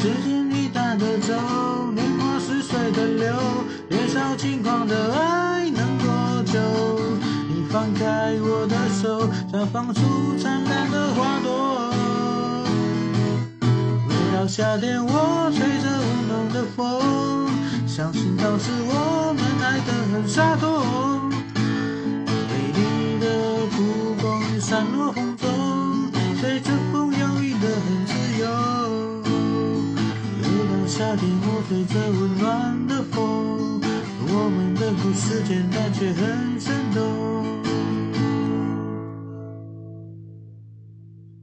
时间一淡的走，年华似水的流，年少轻狂的爱能多久？你放开我的手，绽放出灿烂的花朵。每到夏天，我吹着温暖的风，相信当时我们爱得很洒脱。美丽的蒲公英散落风夏天，我吹着温暖的风，我们的故事简单却很生动。